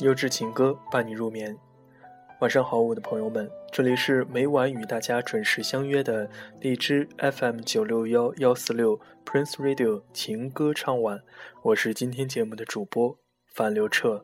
优质情歌伴你入眠。晚上好，我的朋友们，这里是每晚与大家准时相约的荔枝 FM 九六幺幺四六 Prince Radio 情歌唱晚，我是今天节目的主播范刘彻。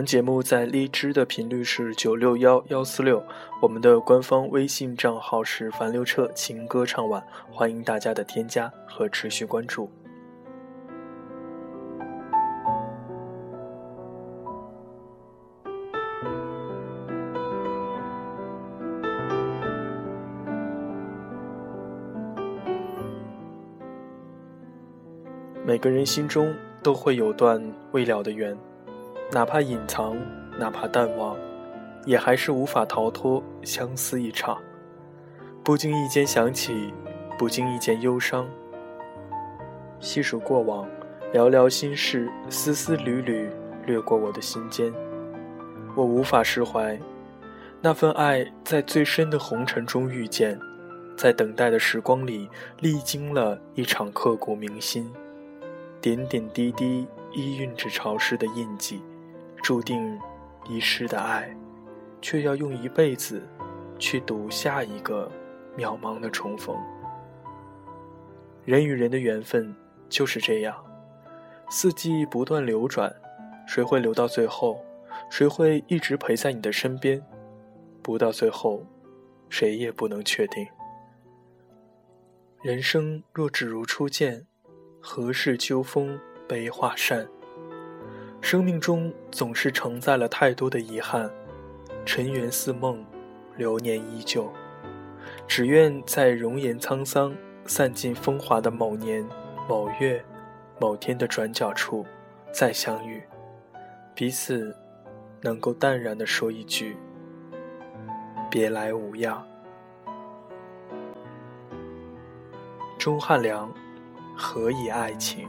们节目在荔枝的频率是九六幺幺四六，我们的官方微信账号是樊刘彻情歌唱晚，欢迎大家的添加和持续关注。每个人心中都会有段未了的缘。哪怕隐藏，哪怕淡忘，也还是无法逃脱相思一场。不经意间想起，不经意间忧伤。细数过往，寥寥心事，丝丝缕缕掠过我的心间。我无法释怀，那份爱在最深的红尘中遇见，在等待的时光里历经了一场刻骨铭心，点点滴滴依蕴着潮湿的印记。注定遗失的爱，却要用一辈子去赌下一个渺茫的重逢。人与人的缘分就是这样，四季不断流转，谁会留到最后？谁会一直陪在你的身边？不到最后，谁也不能确定。人生若只如初见，何事秋风悲画扇？生命中总是承载了太多的遗憾，尘缘似梦，流年依旧。只愿在容颜沧桑、散尽风华的某年某月某天的转角处再相遇，彼此能够淡然地说一句：“别来无恙。”钟汉良，何以爱情？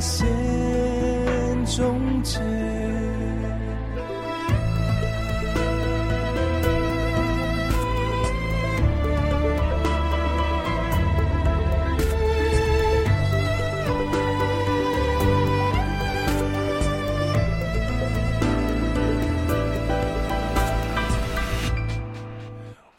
线终结。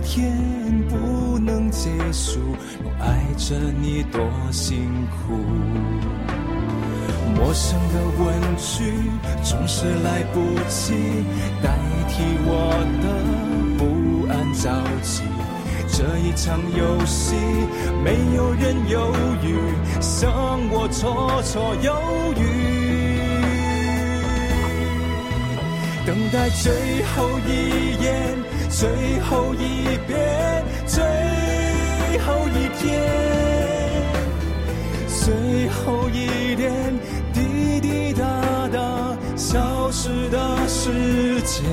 天不能结束，我爱着你多辛苦。陌生的问句总是来不及代替我的不安着急。这一场游戏，没有人犹豫，像我绰绰有余。等待最后一眼，最后一遍，最后一天，最后一点滴滴答答消失的时间。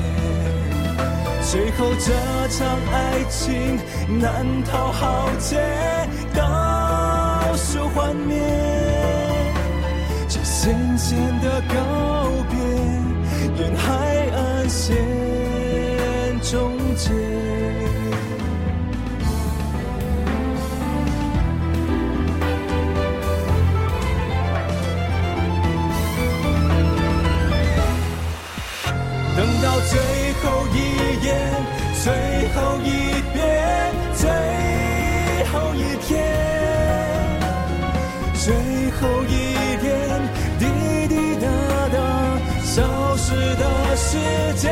最后这场爱情难逃浩劫，倒数幻灭，这渐渐的告别，沿海岸线终结。等到最后一眼。最后一遍，最后一天，最后一点滴滴答答消失的时间，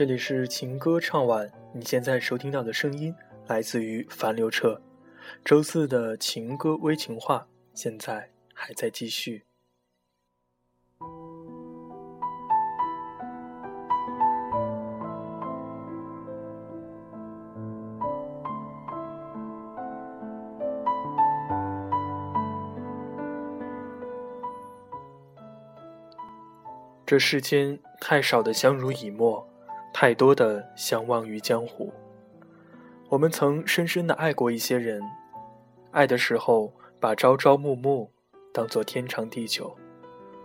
这里是情歌唱晚，你现在收听到的声音来自于樊刘彻。周四的情歌微情话，现在还在继续。这世间太少的相濡以沫。太多的相忘于江湖。我们曾深深的爱过一些人，爱的时候把朝朝暮暮当作天长地久，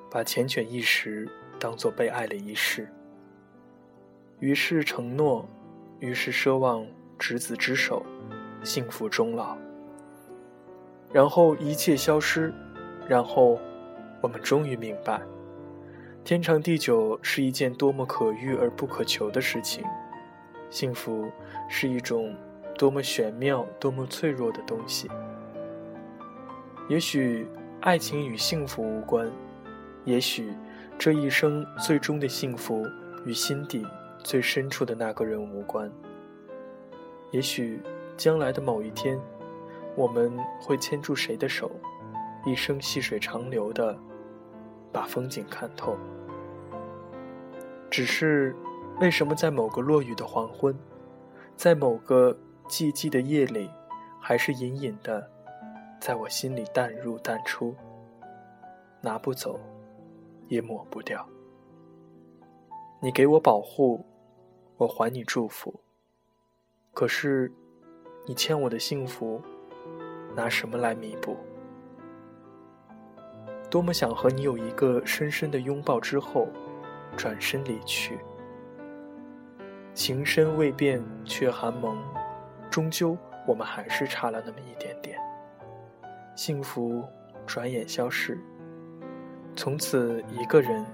把缱绻一时当作被爱了一世。于是承诺，于是奢望执子之手，幸福终老。然后一切消失，然后我们终于明白。天长地久是一件多么可遇而不可求的事情，幸福是一种多么玄妙、多么脆弱的东西。也许爱情与幸福无关，也许这一生最终的幸福与心底最深处的那个人无关。也许将来的某一天，我们会牵住谁的手，一生细水长流的把风景看透。只是，为什么在某个落雨的黄昏，在某个寂寂的夜里，还是隐隐的，在我心里淡入淡出，拿不走，也抹不掉。你给我保护，我还你祝福。可是，你欠我的幸福，拿什么来弥补？多么想和你有一个深深的拥抱之后。转身离去，情深未变却寒盟，终究我们还是差了那么一点点。幸福转眼消逝，从此一个人，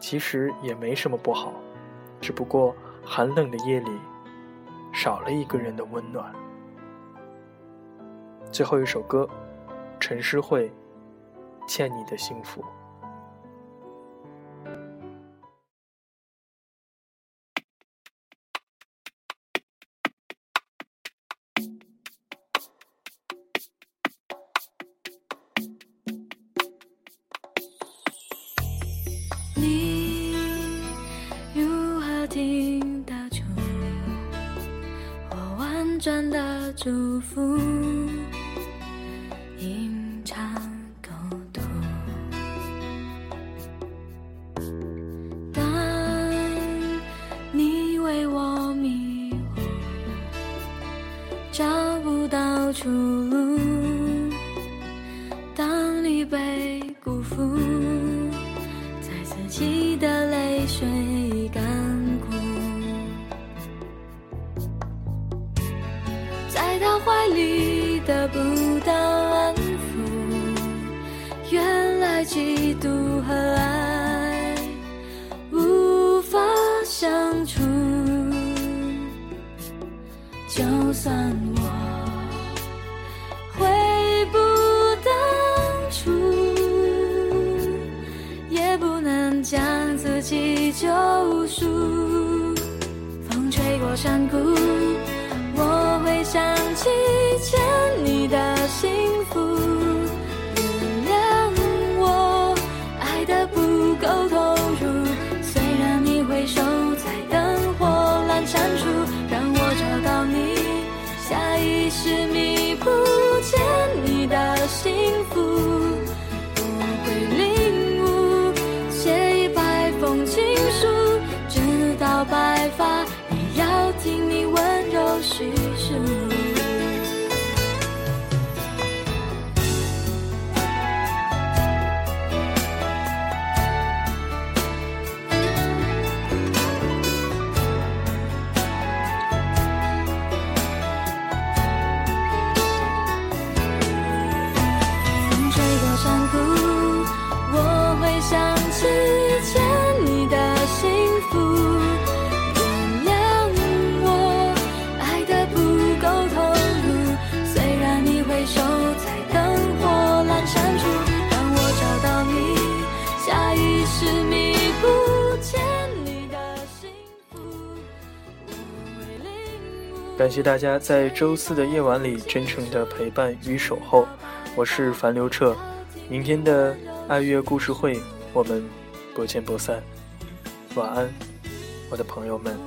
其实也没什么不好，只不过寒冷的夜里少了一个人的温暖。最后一首歌，陈诗慧，《欠你的幸福。你如何听到我婉转的祝福你得不到安抚，原来嫉妒和爱无法相处。就算我悔不当初，也不能将自己救赎。风吹过山谷。我会想起的心。感谢大家在周四的夜晚里真诚的陪伴与守候，我是樊刘彻，明天的爱乐故事会我们不见不散，晚安，我的朋友们。